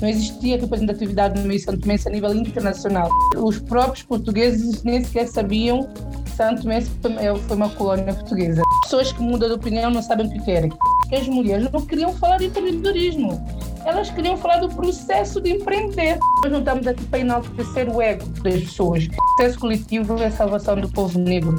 Não existia representatividade no meio santo a nível internacional. Os próprios portugueses nem sequer sabiam que Santo Tomé foi uma colônia portuguesa. Pessoas que mudam de opinião não sabem o que querem. As mulheres não queriam falar de empreendedorismo. Elas queriam falar do processo de empreender. Nós não estamos aqui para enaltecer o ego das pessoas. O processo coletivo é a salvação do povo negro.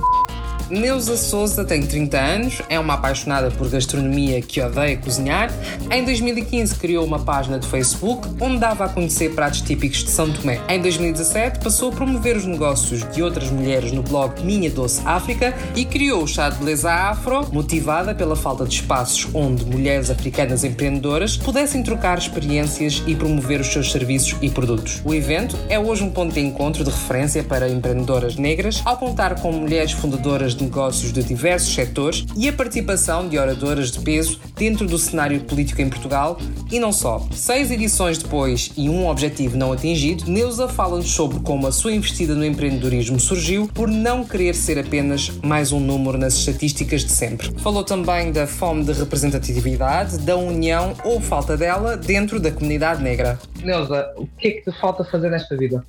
Neuza Souza tem 30 anos, é uma apaixonada por gastronomia que odeia cozinhar. Em 2015 criou uma página de Facebook onde dava a conhecer pratos típicos de São Tomé. Em 2017 passou a promover os negócios de outras mulheres no blog Minha Doce África e criou o chá de beleza afro, motivada pela falta de espaços onde mulheres africanas empreendedoras pudessem trocar experiências e promover os seus serviços e produtos. O evento é hoje um ponto de encontro de referência para empreendedoras negras, ao contar com mulheres fundadoras de negócios de diversos setores e a participação de oradoras de peso dentro do cenário político em Portugal e não só. Seis edições depois e um objetivo não atingido, Neuza fala-nos sobre como a sua investida no empreendedorismo surgiu por não querer ser apenas mais um número nas estatísticas de sempre. Falou também da fome de representatividade, da união ou falta dela dentro da comunidade negra. Neuza, o que é que te falta fazer nesta vida?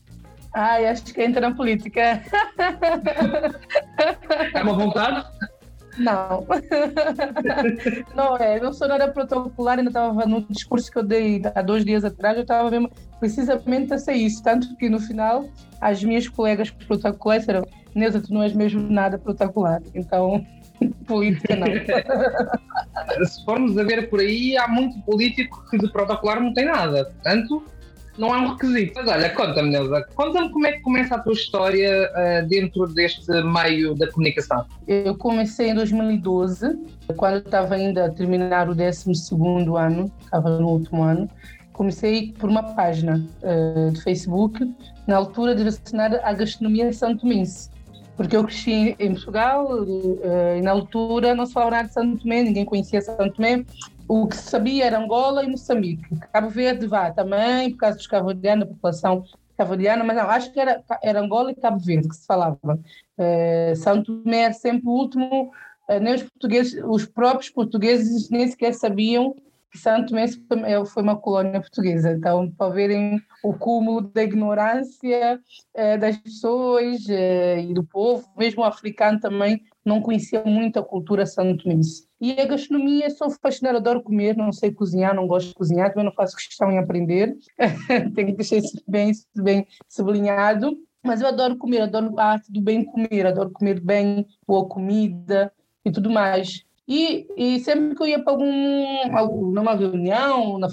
Ai, acho que entra na política. É uma vontade? Não. não é, não sou nada protocolar, ainda estava no discurso que eu dei há dois dias atrás, eu estava mesmo precisamente a ser isso, tanto que no final as minhas colegas protocolares disseram, Neuza, tu não és mesmo nada protocolar, então política não. Se formos a ver por aí, há muito político que de protocolar não tem nada, portanto não é um requisito. Mas olha, conta-me, Neuza, conta-me como é que começa a tua história uh, dentro deste meio da comunicação. Eu comecei em 2012, quando estava ainda a terminar o 12 ano, estava no último ano. Comecei por uma página uh, de Facebook, na altura direcionada à gastronomia santo mense porque eu cresci em Portugal uh, e na altura não se falava nada de Santo Tomé, ninguém conhecia Santo Tomé, o que se sabia era Angola e Moçambique. Cabo Verde vá também, por causa dos cabo-verdianos, da população cabo-verdiana, mas não, acho que era, era Angola e Cabo Verde que se falava. Uh, São Tomé sempre o último, uh, nem os portugueses, os próprios portugueses nem sequer sabiam que Santo Tomé foi uma colônia portuguesa. Então, para verem o cúmulo da ignorância uh, das pessoas e do povo, mesmo o africano também não conhecia muito a cultura santomense. E a gastronomia, sou fascinada, adoro comer, não sei cozinhar, não gosto de cozinhar, também não faço questão em aprender, tenho que deixar isso bem, bem sublinhado. Mas eu adoro comer, adoro a arte do bem comer, adoro comer bem, boa comida e tudo mais. E, e sempre que eu ia para algum, numa reunião, na,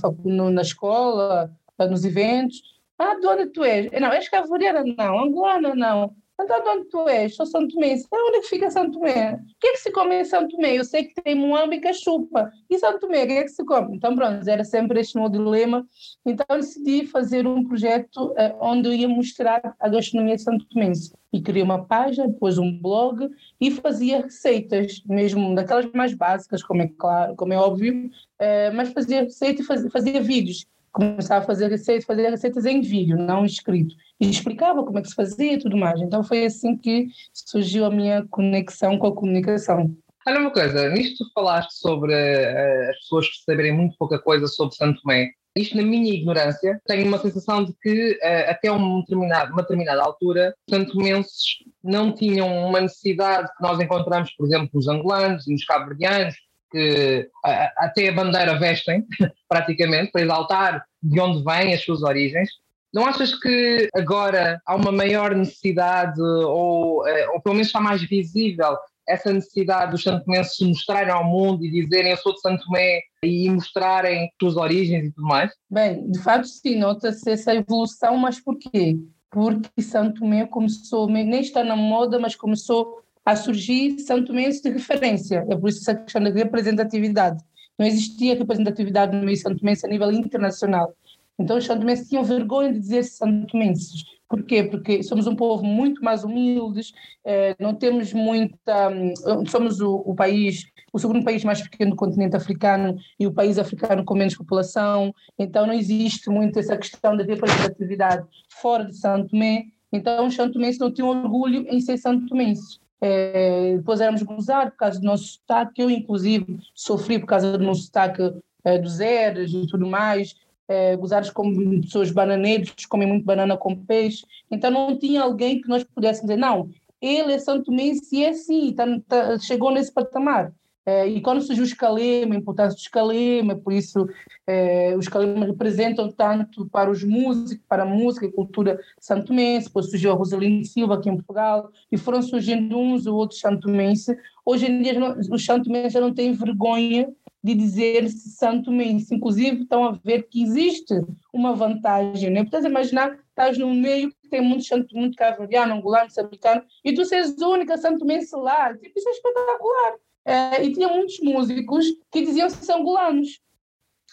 na escola, nos eventos, ah, de onde tu és? Não, és cavoriana? Não, angolana? Não. Então, de onde tu és? Sou São Tomé. Onde é que fica São Tomé? O que é que se come em São Tomé? Eu sei que tem Moambique e chupa. E São Tomé, o que é que se come? Então, pronto, era sempre este meu dilema. Então, decidi fazer um projeto uh, onde eu ia mostrar a gastronomia de São Tomé. E criei uma página, depois um blog e fazia receitas, mesmo daquelas mais básicas, como é claro, como é óbvio, uh, mas fazia receita e fazia, fazia vídeos começava a fazer receitas, fazer receitas em vídeo, não escrito. E explicava como é que se fazia e tudo mais. Então foi assim que surgiu a minha conexão com a comunicação. Olha uma coisa, nisto tu falaste sobre uh, as pessoas saberem muito pouca coisa sobre Santo Tomé. Isto, na minha ignorância, tenho uma sensação de que uh, até uma determinada, uma determinada altura, santomenses não tinham uma necessidade que nós encontramos, por exemplo, nos angolanos e nos cabo-verdianos, que até a bandeira vestem, praticamente, para exaltar de onde vêm as suas origens. Não achas que agora há uma maior necessidade, ou, eh, ou pelo menos está mais visível, essa necessidade dos santomenses se mostrarem ao mundo e dizerem eu sou de Santo Tomé e mostrarem as suas origens e tudo mais? Bem, de facto sim, nota-se essa evolução, mas porquê? Porque Santo Tomé começou, nem está na moda, mas começou a surgir Santo Mense de referência. É por isso essa questão da representatividade. Não existia representatividade no meio Santo Mense a nível internacional. Então os Santo Menses tinham vergonha de dizer Santo Menses. Por quê? Porque somos um povo muito mais humildes, eh, não temos muita. Hum, somos o, o, país, o segundo país mais pequeno do continente africano e o país africano com menos população, então não existe muito essa questão da representatividade fora de Santo Tomé. Então os Santo Tomenses não tinham orgulho em ser Santo Tomenses. É, depois éramos gozados por causa do nosso sotaque, eu inclusive sofri por causa do meu sotaque é, dos eras e tudo mais, é, gozados como pessoas bananeiros, comem muito banana com peixe. Então não tinha alguém que nós pudéssemos dizer, não, ele é Santo e é assim, tá, tá, chegou nesse patamar. É, e quando surgiu o escalema, a importância do escalema, por isso é, os escalemas representam tanto para os músicos, para a música e cultura santomense, depois surgiu a Rosalina Silva aqui em Portugal, e foram surgindo uns ou outros santomense. Hoje em dia os santomenses já não têm vergonha de dizer-se santomense, inclusive estão a ver que existe uma vantagem, né? Portanto, imaginar, estás num meio que tem muito, muito cavaliano, angolano, americano, e tu seres a única santomense lá, tipo, isso é espetacular. Uh, e tinha muitos músicos que diziam que são angolanos.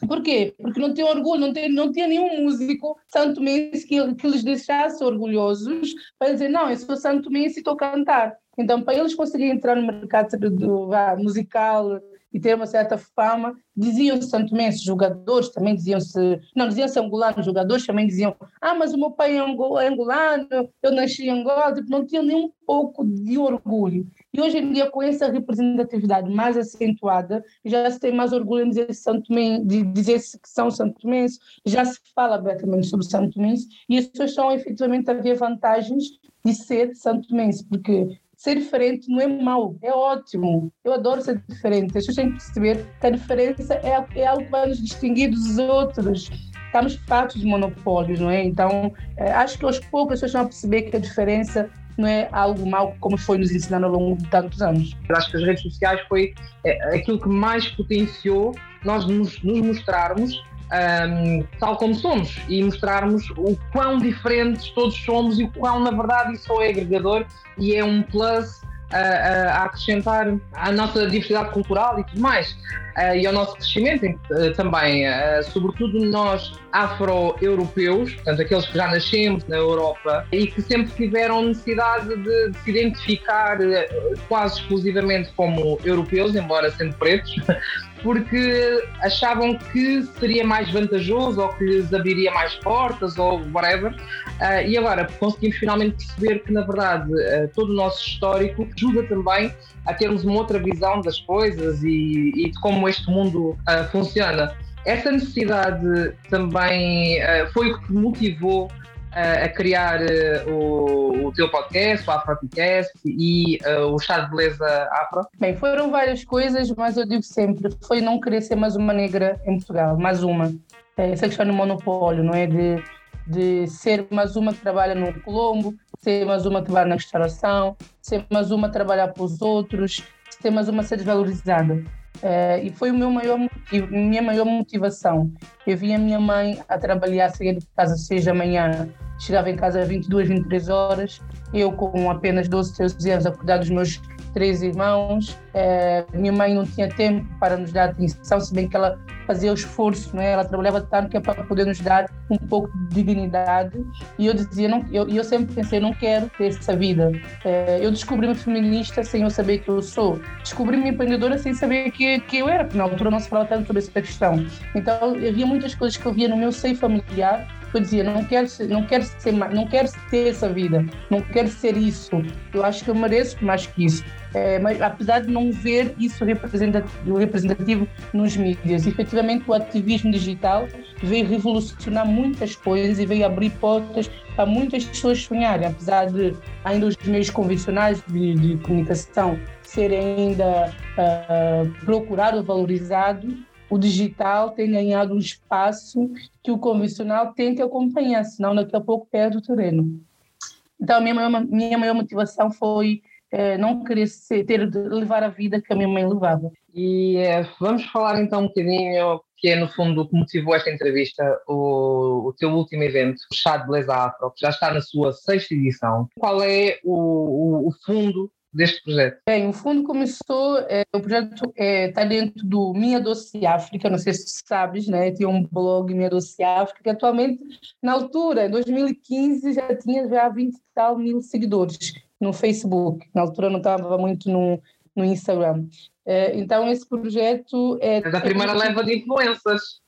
Por quê? Porque não tinham orgulho, não, tem, não tinha nenhum músico santo mense que, que lhes deixasse orgulhosos para dizer, não, eu sou santo mense e estou a cantar. Então, para eles conseguirem entrar no mercado do, musical e ter uma certa fama, diziam-se santomenses, jogadores também diziam-se, não, diziam-se angolanos, jogadores também diziam, ah, mas o meu pai é, é angolano, eu nasci em Angola, tipo, não tinham nem um pouco de orgulho. E hoje em dia, com essa representatividade mais acentuada, já se tem mais orgulho em dizer Santo de dizer que são Santo Tomenses, já se fala abertamente sobre Santo Tomense, e as pessoas estão efetivamente a ver vantagens de ser Santo Tomense, porque ser diferente não é mau, é ótimo. Eu adoro ser diferente. As pessoas têm que perceber que a diferença é, é algo que vai nos distinguir dos outros. Estamos fartos de monopólios, não é? Então, é, acho que aos poucos as pessoas a perceber que a diferença não é algo mau como foi nos ensinando ao longo de tantos anos. Eu acho que as redes sociais foi é, aquilo que mais potenciou nós nos, nos mostrarmos um, tal como somos e mostrarmos o quão diferentes todos somos e o quão, na verdade, isso é agregador e é um plus a, a, acrescentar à nossa diversidade cultural e tudo mais, uh, e ao nosso crescimento uh, também, uh, sobretudo nós afro-europeus, portanto aqueles que já nascemos na Europa e que sempre tiveram necessidade de, de se identificar quase exclusivamente como europeus, embora sendo pretos, porque achavam que seria mais vantajoso ou que lhes abriria mais portas ou whatever. E agora conseguimos finalmente perceber que, na verdade, todo o nosso histórico ajuda também a termos uma outra visão das coisas e, e de como este mundo uh, funciona. Essa necessidade também foi o que motivou a criar uh, o, o, teu podcast, o Afropodcast e uh, o Chá de Beleza Afro? Bem, foram várias coisas, mas eu digo sempre, foi não querer ser mais uma negra em Portugal, mais uma. É, essa questão do monopólio, não é? De, de ser mais uma que trabalha no Colombo, ser mais uma que trabalha na restauração, ser mais uma que trabalhar para os outros, ser mais uma ser desvalorizada. Uh, e foi o meu maior motivo, minha maior motivação. Eu vi a minha mãe a trabalhar, sair de casa às seis da manhã, chegava em casa às 22, 23 horas, eu com apenas 12, 13 anos a cuidar dos meus três irmãos. É, minha mãe não tinha tempo para nos dar atenção, se bem que ela fazia o esforço, né? ela trabalhava tanto que é para poder nos dar um pouco de dignidade. E eu dizia, não, eu, eu sempre pensei, não quero ter essa vida. É, eu descobri-me feminista sem eu saber que eu sou. Descobri-me empreendedora sem saber que, que eu era, porque na altura não se falava tanto sobre essa questão. Então, havia muitas coisas que eu via no meu seio familiar eu dizia, não quero, não quero ser não quero ter essa vida, não quero ser isso. Eu acho que eu mereço mais que isso. É, mas apesar de não ver isso representativo, representativo nos mídias, efetivamente o ativismo digital veio revolucionar muitas coisas e veio abrir portas para muitas pessoas sonharem, apesar de ainda os meios convencionais de, de comunicação serem ainda uh, procurados, valorizados, o digital tem ganhado um espaço que o convencional tem que acompanhar, senão daqui a pouco perde o terreno. Então, a minha minha maior motivação foi não querer ser, ter de levar a vida que a minha mãe levava. E é, vamos falar então um bocadinho, que é no fundo o que motivou esta entrevista, o, o teu último evento, o Chá de Beleza Afro, que já está na sua sexta edição. Qual é o, o, o fundo deste projeto? Bem, o fundo começou, é, o projeto está é, dentro do Minha Doce África, não sei se sabes, né? Tinha um blog Minha Doce África, que atualmente, na altura, em 2015, já tinha já 20 e tal mil seguidores no Facebook. Na altura não estava muito no, no Instagram. É, então, esse projeto é. É da primeira leva de influências.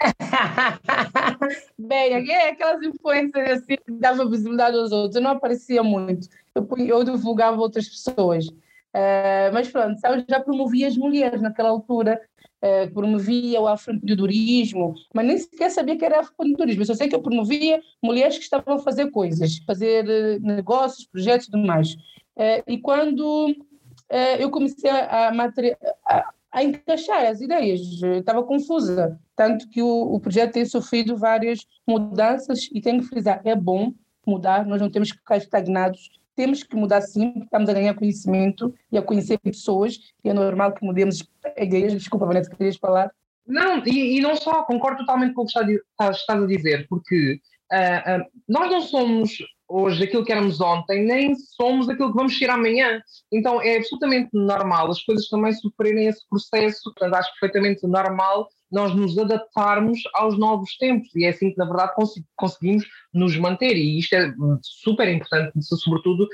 Bem, é aquelas influências assim que davam visibilidade aos outros. Eu não aparecia muito eu, eu divulgava outras pessoas. Uh, mas pronto, eu já promovia as mulheres naquela altura. Uh, promovia o afroempreendedorismo, mas nem sequer sabia que era afroempreendedorismo. Eu só sei que eu promovia mulheres que estavam a fazer coisas, fazer uh, negócios, projetos e tudo mais. Uh, e quando eu comecei a, a, encaixar as ideias, estava confusa, tanto que o projeto tem sofrido várias mudanças e tenho que frisar, é bom mudar, nós não temos que ficar estagnados temos que mudar sim, porque estamos a ganhar conhecimento e a conhecer pessoas, e é normal que mudemos ideias. Desculpa, Vanessa, querias falar? Não, e, e, não só, concordo totalmente com o que estás, estás a dizer, porque uh, uh, nós não somos hoje aquilo que éramos ontem, nem somos aquilo que vamos ser amanhã. Então é absolutamente normal as coisas também sofrerem esse processo, portanto acho perfeitamente normal nós nos adaptarmos aos novos tempos. E é assim que na verdade conseguimos nos manter. E isto é super importante, sobretudo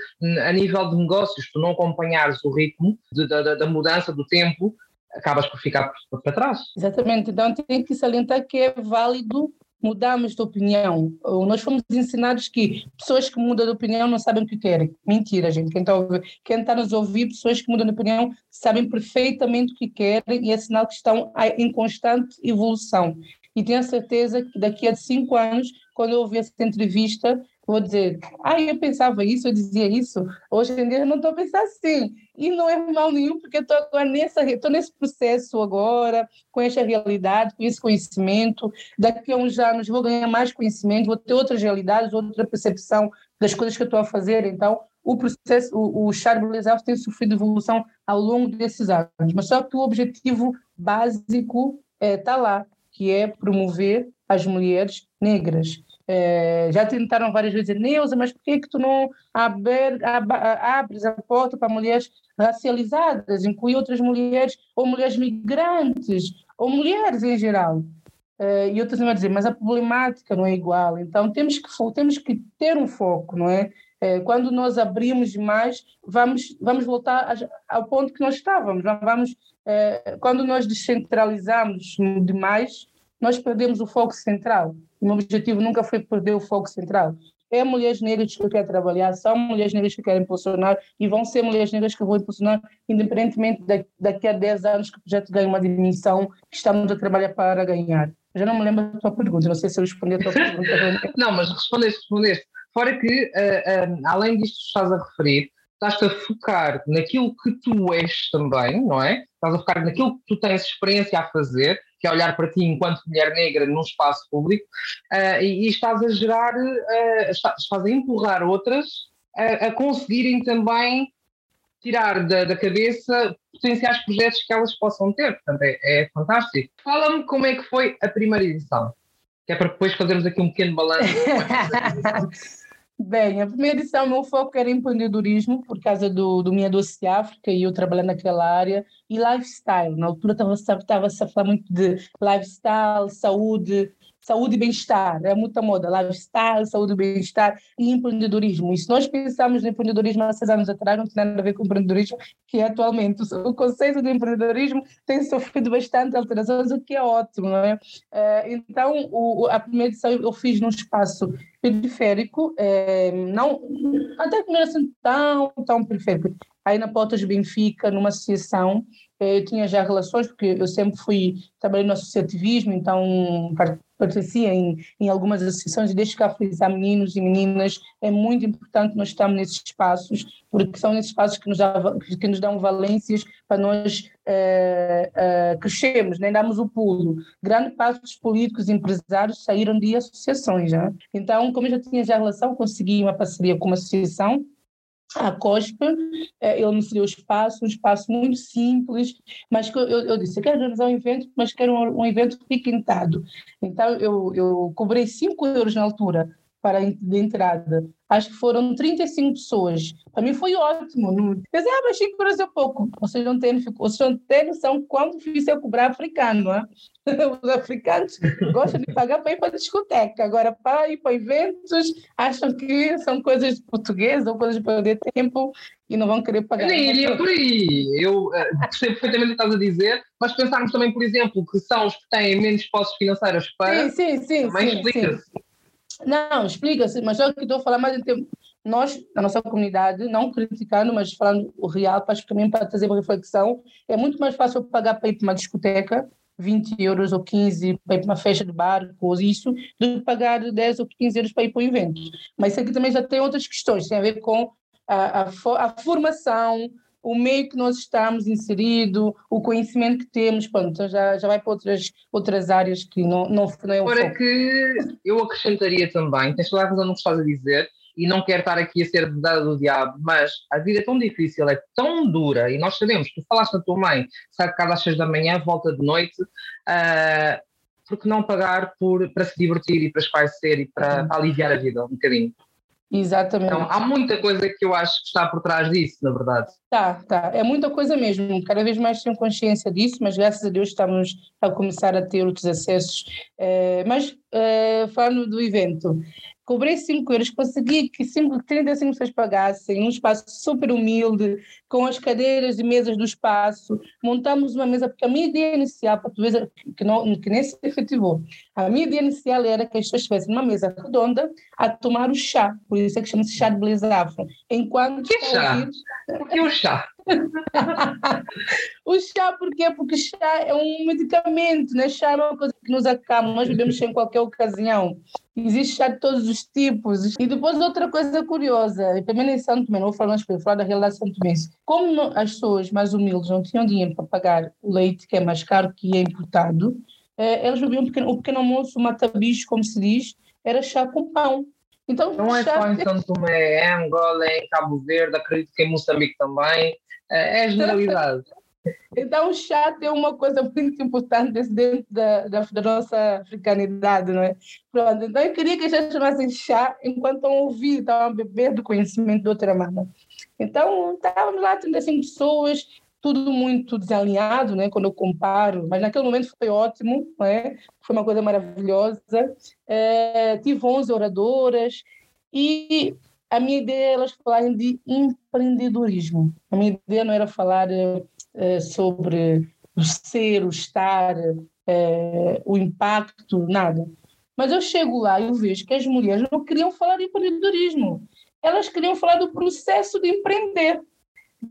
a nível de negócios, tu não acompanhares o ritmo de, da, da mudança do tempo, acabas por ficar para trás. Exatamente, então tem que salientar que é válido mudamos de opinião. Nós fomos ensinados que pessoas que mudam de opinião não sabem o que querem. Mentira, gente. Quem está quem tá nos ouvir, pessoas que mudam de opinião sabem perfeitamente o que querem e é sinal que estão em constante evolução. E tenho a certeza que daqui a cinco anos, quando eu ouvir essa entrevista, vou dizer, ah, eu pensava isso, eu dizia isso, hoje em dia eu não estou a pensar assim. E não é mal nenhum, porque estou agora nessa, estou nesse processo agora, com essa realidade, com esse conhecimento. Daqui a uns anos vou ganhar mais conhecimento, vou ter outras realidades, outra percepção das coisas que eu estou a fazer. Então, o processo, o, o Charles tem sofrido evolução ao longo desses anos, mas só que o objetivo básico está é, tá lá, que é promover as mulheres negras. É, já tentaram várias vezes, Neuza, mas por que, que tu não abre, ab, abres a porta para mulheres racializadas, incluir outras mulheres, ou mulheres migrantes, ou mulheres em geral? É, e outras vão dizer, mas a problemática não é igual, então temos que, temos que ter um foco, não é? é quando nós abrimos demais, vamos, vamos voltar ao ponto que nós estávamos, vamos, é, quando nós descentralizamos demais, nós perdemos o foco central. O meu objetivo nunca foi perder o foco central. É mulheres negras que eu quero trabalhar, são mulheres negras que eu quero impulsionar e vão ser mulheres negras que eu vou impulsionar, independentemente de, daqui a 10 anos que o projeto ganhe uma dimensão que estamos a trabalhar para ganhar. já não me lembro da tua pergunta, não sei se eu respondi a tua pergunta. não, mas respondeste, respondeste. Fora que, uh, uh, além disto que estás a referir, estás a focar naquilo que tu és também, não é? Estás a focar naquilo que tu tens experiência a fazer, que é olhar para ti enquanto mulher negra num espaço público, uh, e, e, estás a gerar, uh, estás, estás a empurrar outras a, a conseguirem também tirar da, da, cabeça potenciais projetos que elas possam ter. Portanto, é, é fantástico. Fala-me como é que foi a primeira edição, que é para depois fazermos aqui um pequeno balanço. Bem, a primeira edição, meu foco era empreendedorismo, por causa do, do Minha Doce África, e eu trabalhando naquela área, e lifestyle. Na altura estava-se a falar muito de lifestyle, saúde, saúde e bem-estar, é muita moda, lifestyle, saúde e bem-estar e empreendedorismo. E se nós pensarmos no empreendedorismo há seis anos atrás, não tem nada a ver com o empreendedorismo que é atualmente. O conceito de empreendedorismo tem sofrido bastante alterações, o que é ótimo, não é? Eh, então, a primeira edição eu fiz num espaço periférico, é, não, até que não era assim tão, tão periférico. Aí na Portas Benfica, numa associação, eh, eu tinha já relações, porque eu sempre fui, trabalhei no associativismo, então pertencia em, em algumas associações, e deixo cá frisar meninos e meninas, é muito importante nós estarmos nesses espaços, porque são esses espaços que nos, dá, que nos dão valências para nós é, é, crescermos, nem né? damos o pulo. Grande parte dos políticos e empresários saíram de associações. Né? Então, como eu já tinha já relação, consegui uma parceria com uma associação, a COSPA, ele me cedeu o espaço, um espaço muito simples, mas eu, eu disse, eu quero organizar um evento, mas quero um, um evento requintado. Então, eu, eu cobrei 5 euros na altura para de entrada. Acho que foram 35 pessoas. Para mim foi ótimo. Eu disse, ah, mas 5 euros é pouco. Vocês não têm, vocês não têm noção quão difícil é cobrar africano, não é? Os africanos gostam de pagar para ir para a discoteca. Agora, para ir para eventos, acham que são coisas de português ou coisas de perder tempo e não vão querer pagar. Nem iria por aí. Eu uh, percebo perfeitamente o que estás a dizer, mas pensarmos também, por exemplo, que são os que têm menos posses financeiras para. Sim, sim, sim. Também explica-se. Não, explica-se, mas só que estou a falar mais em termos. Nós, na nossa comunidade, não criticando, mas falando o real, acho que também para trazer uma reflexão, é muito mais fácil pagar para ir para uma discoteca 20 euros ou 15 para ir para uma festa de barco ou isso, de pagar 10 ou 15 euros para ir para o evento. Mas isso aqui também já tem outras questões, tem a ver com a, a, a formação, o meio que nós estamos inserido, o conhecimento que temos, pronto, então já, já vai para outras, outras áreas que não, não, não é o Para que eu acrescentaria também, tens toda a razão no que estás a dizer, e não quero estar aqui a ser dedada do diabo, mas a vida é tão difícil, é tão dura, e nós sabemos, tu falaste da tua mãe, sai de casa às seis da manhã, volta de noite, uh, porque não pagar por, para se divertir e para espairecer e para, para aliviar a vida um bocadinho? Exatamente. Então, há muita coisa que eu acho que está por trás disso, na verdade. Tá, tá. É muita coisa mesmo. Cada vez mais tenho consciência disso, mas graças a Deus estamos a começar a ter outros acessos. É, mas, é, falando do evento, cobrei 5 euros, consegui que 5, 35 pessoas pagassem, um espaço super humilde, com as cadeiras e mesas do espaço, montamos uma mesa, porque a minha ideia inicial, para tu ver, que, não, que nem se efetivou, a minha ideia inicial era que as pessoas estivessem numa mesa redonda a tomar o chá, por isso é que chama-se chá de beleza afro. Enquanto que chá? Por que o chá? O chá, por quê? Porque chá é um medicamento, né? chá não é uma coisa que nos acalma, nós bebemos em qualquer ocasião. Existe chá de todos os tipos. E depois outra coisa curiosa, e também em Santo Tomé, não vou falar, vou falar da realidade de Santo Tomé. Como as pessoas mais humildes não tinham dinheiro para pagar o leite, que é mais caro que é importado, eh, elas bebiam um pequeno, um pequeno almoço, um matabicho, como se diz, era chá com pão. Então, não é só em Santo Tomé, é em Angola, é em Cabo Verde, acredito que em Moçambique também, é, é generalidade. Então, o chá tem uma coisa muito importante dentro da, da, da, nossa africanidade, não é? Pronto, então eu queria que as pessoas chamassem chá enquanto estão a ouvir, estão a beber do conhecimento de outra mana. Então, estávamos lá, 35 pessoas, tudo muito desalinhado, né, quando eu comparo, mas naquele momento foi ótimo, né, foi uma coisa maravilhosa. É, tive 11 oradoras e a minha ideia elas falarem de empreendedorismo. A minha ideia não era falar uh, sobre o ser, o estar, uh, o impacto, nada. Mas eu chego lá e eu vejo que as mulheres não queriam falar de empreendedorismo. Elas queriam falar do processo de empreender,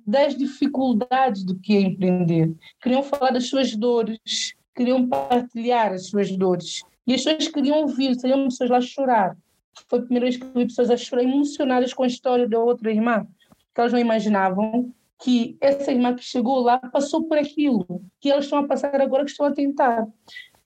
das dificuldades do que é empreender. Queriam falar das suas dores, queriam partilhar as suas dores. E as pessoas queriam ouvir, saíam pessoas lá chorar foi a primeira vez que vi pessoas emocionadas com a história da outra irmã, que elas não imaginavam que essa irmã que chegou lá passou por aquilo, que elas estão a passar agora, que estão a tentar.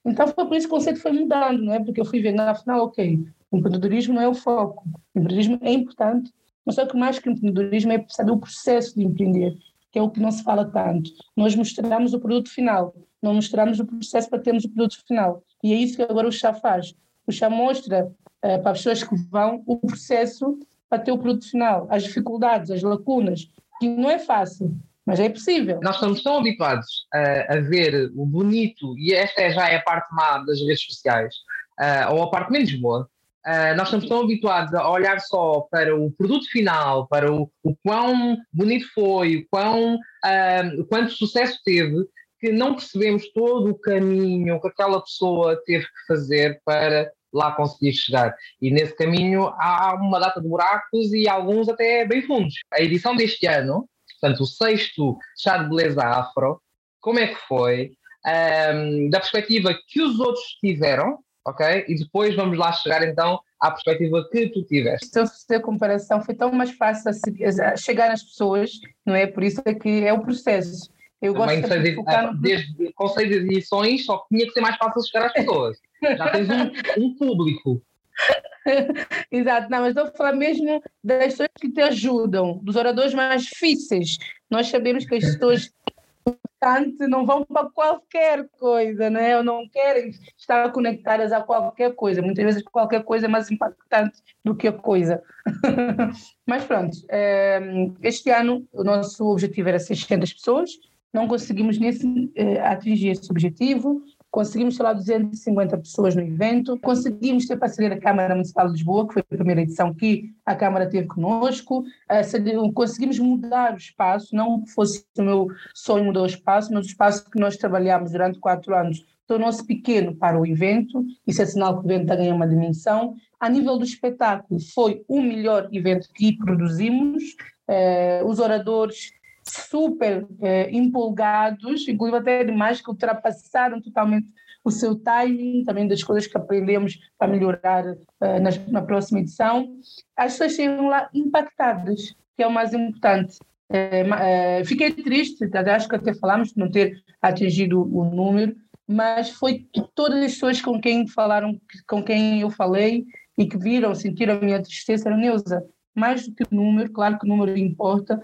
Então foi por isso que o conceito foi mudando, não é? Porque eu fui vendo, afinal, ok, o empreendedorismo não é o foco, o empreendedorismo é importante, mas só que mais que o empreendedorismo é saber o processo de empreender, que é o que não se fala tanto. Nós mostramos o produto final, não mostramos o processo para termos o produto final. E é isso que agora o chá faz. O chá mostra uh, para as pessoas que vão o processo para ter o produto final, as dificuldades, as lacunas, que não é fácil, mas é possível. Nós estamos tão habituados a, a ver o bonito, e esta é, já é a parte má das redes sociais, uh, ou a parte menos boa, Uh, nós estamos tão habituados a olhar só para o produto final, para o, o quão bonito foi, o quão, uh, quanto sucesso teve, que não percebemos todo o caminho que aquela pessoa teve que fazer para lá conseguir chegar. E nesse caminho há uma data de buracos e alguns até bem fundos. A edição deste ano, portanto, o sexto Chá de Beleza Afro, como é que foi? Um, da perspectiva que os outros tiveram, ok? E depois vamos lá chegar então à perspectiva que tu tiveste. Se eu fizer a comparação, foi tão mais fácil a chegar às pessoas, não é? Por isso é que é o processo. Eu Também gosto de focar no... desde conceito de edições, só que tinha que ser mais fácil chegar às pessoas. Já tens um, um público. Exato, não, mas estou a falar mesmo das pessoas que te ajudam, dos oradores mais difíceis. Nós sabemos que as pessoas não vão para qualquer coisa, né? ou não querem estar conectadas a qualquer coisa. Muitas vezes qualquer coisa é mais impactante do que a coisa. Mas pronto, eh, este ano o nosso objetivo era 600 pessoas, não conseguimos nesse, eh, atingir esse objetivo, conseguimos, sei lá, 250 pessoas no evento, conseguimos ter parceria da Câmara Municipal de Lisboa, que foi a primeira edição que a Câmara teve conosco, uh, conseguimos mudar o espaço, não fosse o meu sonho mudar o espaço, mas o espaço que nós trabalhamos durante quatro anos tornou-se pequeno para o evento, isso é sinal que o evento está ganhando uma dimensão. A nível do espetáculo, foi o melhor evento que produzimos, uh, os oradores super eh, empolgados, inclusive até demais, que ultrapassaram totalmente o seu timing, também das coisas que aprendemos para melhorar uh, na, na, próxima edição. As pessoas saíram lá impactadas, que é o mais importante. Uh, uh, fiquei triste, acho que até falamos de não ter atingido o número, mas foi todas as pessoas com quem falaram, com quem eu falei e que viram, sentiram a minha tristeza, era Neuza. Mais do que o número, claro que o número importa,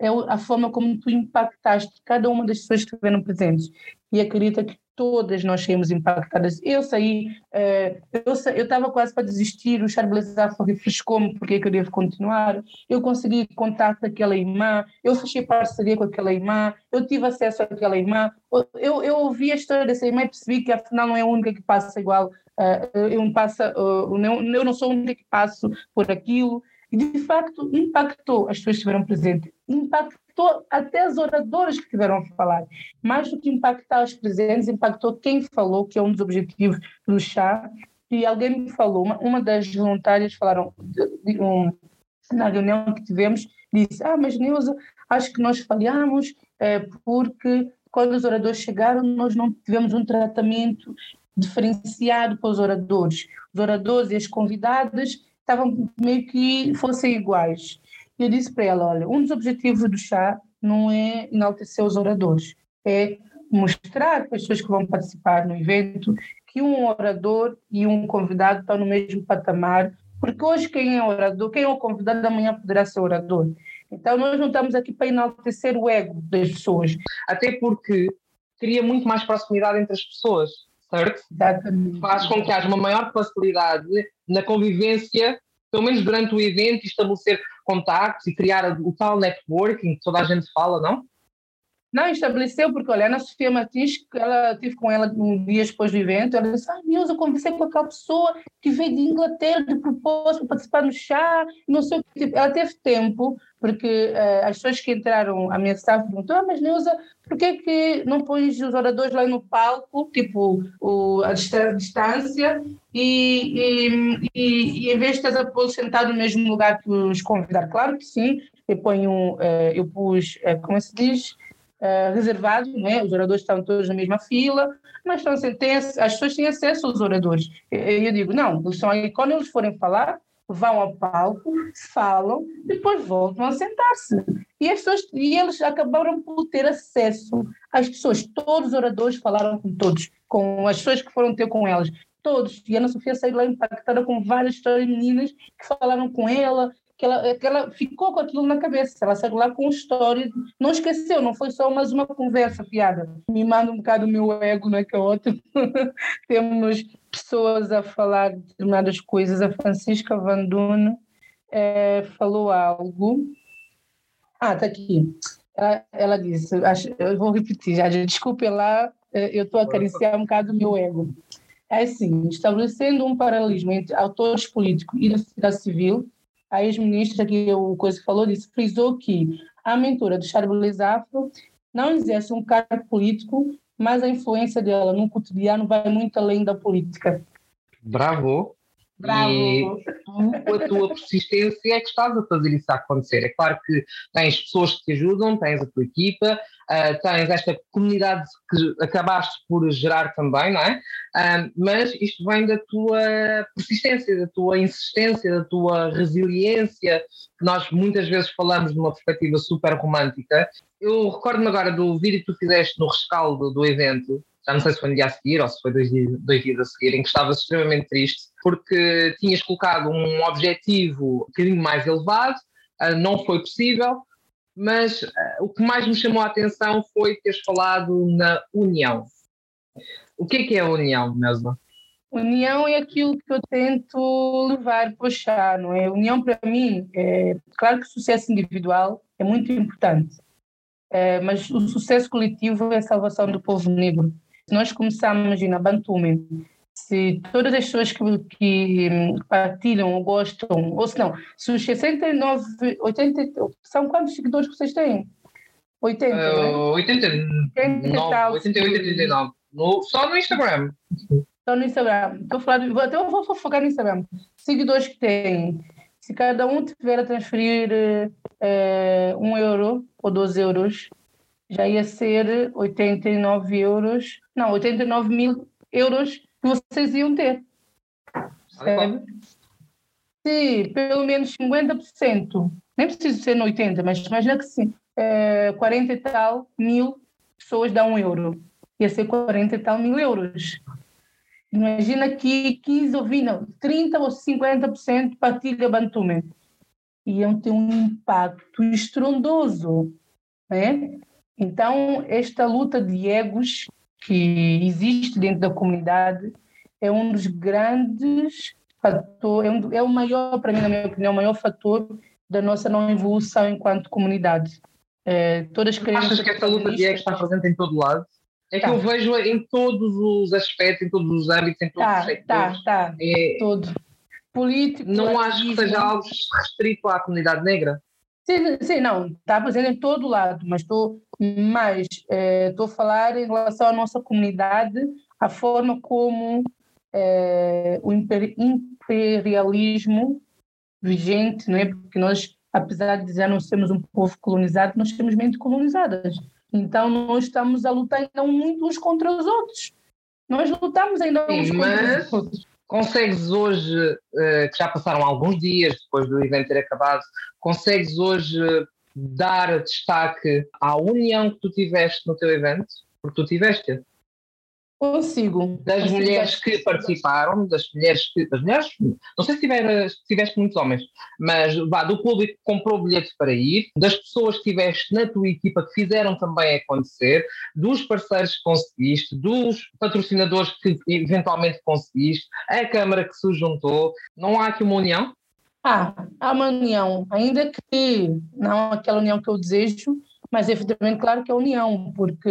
é a forma como tu impactaste cada uma das pessoas que estiveram presentes. E acredita que todas nós saímos impactadas. Eu saí, uh, eu estava quase para desistir, o Charles Zaffa refrescou-me porque eu queria continuar, eu consegui contato daquela irmã, eu fechei parceria com aquela irmã, eu tive acesso àquela irmã, eu, eu ouvi a história dessa irmã e percebi que afinal não é a única que passa igual, uh, eu, passa, uh, eu não sou a única que passo por aquilo, e de facto impactou as pessoas que estiveram presentes, impactou até as oradoras que tiveram a falar. Mais do que impactar os presentes, impactou quem falou, que é um dos objetivos do chá. E alguém me falou, uma, uma das voluntárias falaram de, de um, na reunião que tivemos, disse: Ah, mas Neuza, acho que nós falhamos é, porque quando os oradores chegaram, nós não tivemos um tratamento diferenciado para os oradores. Os oradores e as convidadas estavam meio que fossem iguais. E eu disse para ela: olha, um dos objetivos do chá não é enaltecer os oradores, é mostrar para as pessoas que vão participar no evento que um orador e um convidado estão no mesmo patamar, porque hoje quem é orador, quem é o convidado, amanhã poderá ser orador. Então nós não estamos aqui para enaltecer o ego das pessoas. Até porque cria muito mais proximidade entre as pessoas certo? Exatamente. Faz com que haja uma maior facilidade na convivência, pelo menos durante o evento, estabelecer contactos e criar o tal networking que toda a gente fala, não? Não, estabeleceu, porque olha, a Ana Sofia Martins, ela tive com ela um dia depois do evento, ela disse, ah, Deus, eu conversei com aquela pessoa que veio de Inglaterra de propósito para participar no chá, não sei o que. Tipo, ela teve tempo, porque uh, as pessoas que entraram, a minha staff perguntou, ah, mas Neuza, por que que não pões os oradores lá no palco, tipo, o, a distância, e, e, e, e em vez de estar a pôr sentado no mesmo lugar que os convidados? Claro que sim, eu ponho, uh, eu pus, uh, como se diz, uh, reservado, né? os oradores estão todos na mesma fila, mas estão, tem, as pessoas têm acesso aos oradores. E eu digo, não, eles estão aí, quando eles forem falar, vão ao palco, falam, depois voltam a sentar-se. E, as pessoas, e eles acabaram por ter acesso às pessoas. Todos os oradores falaram com todos, com as pessoas que foram ter com elas. Todos. E a Ana Sofia saiu lá impactada com várias histórias meninas que falaram com ela, que ela, que ela ficou com aquilo na cabeça. Ela saiu lá com história, não esqueceu, não foi só mais uma conversa, piada. Me manda um bocado o meu ego, não é que é outro. Temos pessoas a falar de determinadas coisas. A Francisca Van Dune é, falou algo. Ah, está aqui. Ela, ela disse, acho, eu vou repetir já, desculpe lá, eh, eu estou a acariciar um bocado o meu ego. É assim, estabelecendo um paralelismo entre autores políticos e da sociedade civil, a ex-ministra que o Coisa falou disse, frisou que a mentora do Charles Afro não exerce um cargo político, mas a influência dela no cotidiano vai muito além da política. Bravo! Bravo. E com a tua persistência, é que estás a fazer isso acontecer. É claro que tens pessoas que te ajudam, tens a tua equipa, uh, tens esta comunidade que acabaste por gerar também, não é? Uh, mas isto vem da tua persistência, da tua insistência, da tua resiliência, que nós muitas vezes falamos de uma perspectiva super romântica. Eu recordo-me agora do vídeo que tu fizeste no rescaldo do evento, já não sei se foi um dia a seguir ou se foi dois dias, dois dias a seguir, em que estavas extremamente triste, porque tinhas colocado um objetivo um bocadinho mais elevado, uh, não foi possível, mas uh, o que mais me chamou a atenção foi teres falado na união. O que é que é a união, Mesma? União é aquilo que eu tento levar para o chá, não é? União para mim, é claro que o sucesso individual é muito importante, é, mas o sucesso coletivo é a salvação do povo negro nós começarmos, imagina, Bantume, se todas as pessoas que, que partilham ou gostam, ou se não, se os 69, 80, são quantos seguidores que vocês têm? 80, uh, né? 89, 88, 89. No, só no Instagram. Só no Instagram. Estou falando, até eu vou focar no Instagram. Seguidores que têm. Se cada um tiver a transferir é, um euro ou dois euros, já ia ser 89 euros, não, 89 mil euros que vocês iam ter. Percebe? Se pelo menos 50%, nem preciso ser no 80, mas imagina que sim, é, 40 e tal mil pessoas dão um euro. Ia ser 40 e tal mil euros. Imagina que 15 ou 20, 30 ou 50% partilha Bantume. Iam ter um impacto estrondoso. Né? Então, esta luta de egos que existe dentro da comunidade é um dos grandes fatores, é, um, é o maior, para mim, na minha opinião, o maior fator da nossa não evolução enquanto comunidade. É, todas Achas que esta luta de egos está presente em todo lado? É tá. que eu vejo em todos os aspectos, em todos os âmbitos, em todos tá, os sectores. Tá, tá, é... todo. Político. Não acho que seja algo restrito à comunidade negra? Sim, sim não, está presente em todo lado, mas estou mais, estou é, a falar em relação à nossa comunidade, a forma como é, o imperialismo vigente, não é? porque nós, apesar de dizer não sermos um povo colonizado, nós somos mente colonizadas. Então, nós estamos a lutar ainda muito uns contra os outros. Nós lutamos ainda uns contra os outros. Consegues hoje, uh, que já passaram alguns dias depois do evento ter acabado, consegues hoje dar destaque à união que tu tiveste no teu evento? Porque tu tiveste. Consigo. Das Consigo. mulheres que participaram, das mulheres que. Das mulheres, não sei se, tiver, se tiveste muitos homens, mas vá, do público que comprou bilhete para ir, das pessoas que tiveste na tua equipa que fizeram também acontecer, dos parceiros que conseguiste, dos patrocinadores que eventualmente conseguiste, a Câmara que se juntou. Não há aqui uma união? Ah, há uma união, ainda que não aquela união que eu desejo, mas efetivamente, claro que é união, porque,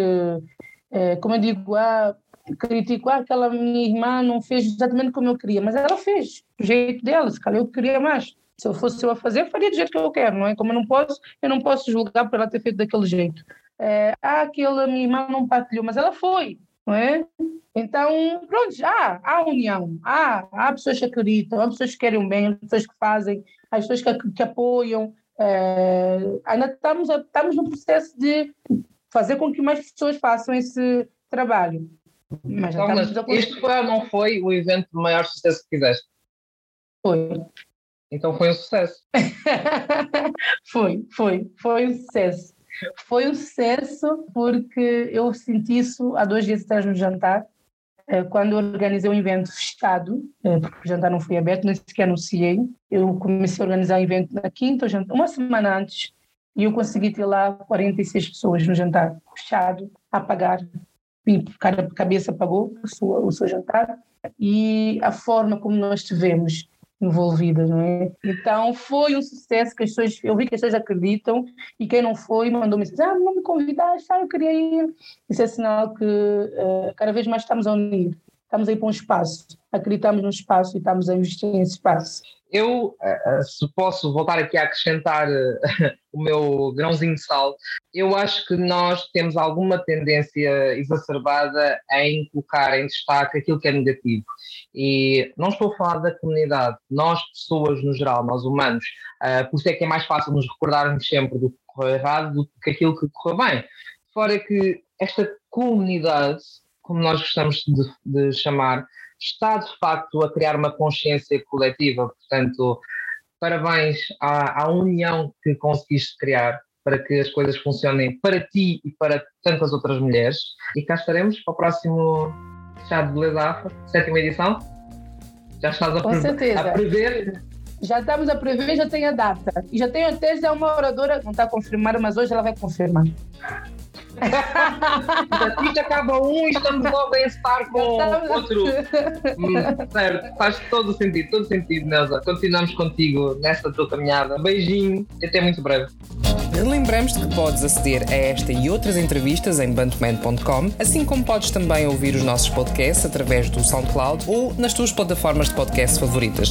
é, como eu digo, há critico, ah, aquela minha irmã não fez exatamente como eu queria, mas ela fez, do jeito dela, se calhar eu queria mais. Se eu fosse eu a fazer, eu faria do jeito que eu quero, não é? Como eu não posso, eu não posso julgar por ela ter feito daquele jeito. É, ah, aquela minha irmã não partilhou, mas ela foi, não é? Então, pronto, há, há união, há, há pessoas que acreditam, há pessoas que querem o bem, há pessoas que fazem, há pessoas que, que apoiam. É, ainda estamos, estamos no processo de fazer com que mais pessoas façam esse trabalho. Mas então, este foi ou não foi o evento de maior sucesso que fizeste? Foi. Então foi um sucesso. foi, foi, foi um sucesso. Foi um sucesso porque eu senti isso há dois dias atrás no jantar, eh, quando organizei um evento fechado, eh, porque o jantar não foi aberto, nem sequer anunciei. Eu comecei a organizar o um evento na quinta, uma semana antes, e eu consegui ter lá 46 pessoas no jantar fechado, a pagar cada cabeça pagou o seu, o seu jantar e a forma como nós tivemos envolvidas, não é? Então foi um sucesso que as pessoas, eu vi que as pessoas acreditam e quem não foi mandou mensagem, ah, não me convidaste, ah, eu queria ir. Isso é sinal que uh, cada vez mais estamos a unir, estamos aí para um espaço, acreditamos no espaço e estamos a investir nesse espaço. Eu, eh, eh, se posso voltar aqui a acrescentar eh, o meu grãozinho de sal, eu acho que nós temos alguma tendência exacerbada em colocar em destaque aquilo que é negativo. E não estou a falar da comunidade, nós, pessoas no geral, nós humanos, por isso é que é mais fácil nos recordarmos sempre do que correu errado do que aquilo que correu bem. Fora que esta comunidade, como nós gostamos de, de chamar, está de facto a criar uma consciência coletiva. Portanto, parabéns à, à união que conseguiste criar para que as coisas funcionem para ti e para tantas outras mulheres. E cá estaremos para o próximo Chá de Beleza Afro, sétima edição. Já estás a, pre a prever? Já estamos a prever, já tem a data. E já tenho até já uma oradora, não está confirmada, mas hoje ela vai confirmar. Isto acaba um e estamos logo a estar com outro. Hum, certo, faz todo o sentido, todo o sentido, Nelsa. Continuamos contigo nesta tua caminhada. Beijinho e até muito breve. Lembramos te que podes aceder a esta e outras entrevistas em bantuman.com, assim como podes também ouvir os nossos podcasts através do SoundCloud ou nas tuas plataformas de podcast favoritas.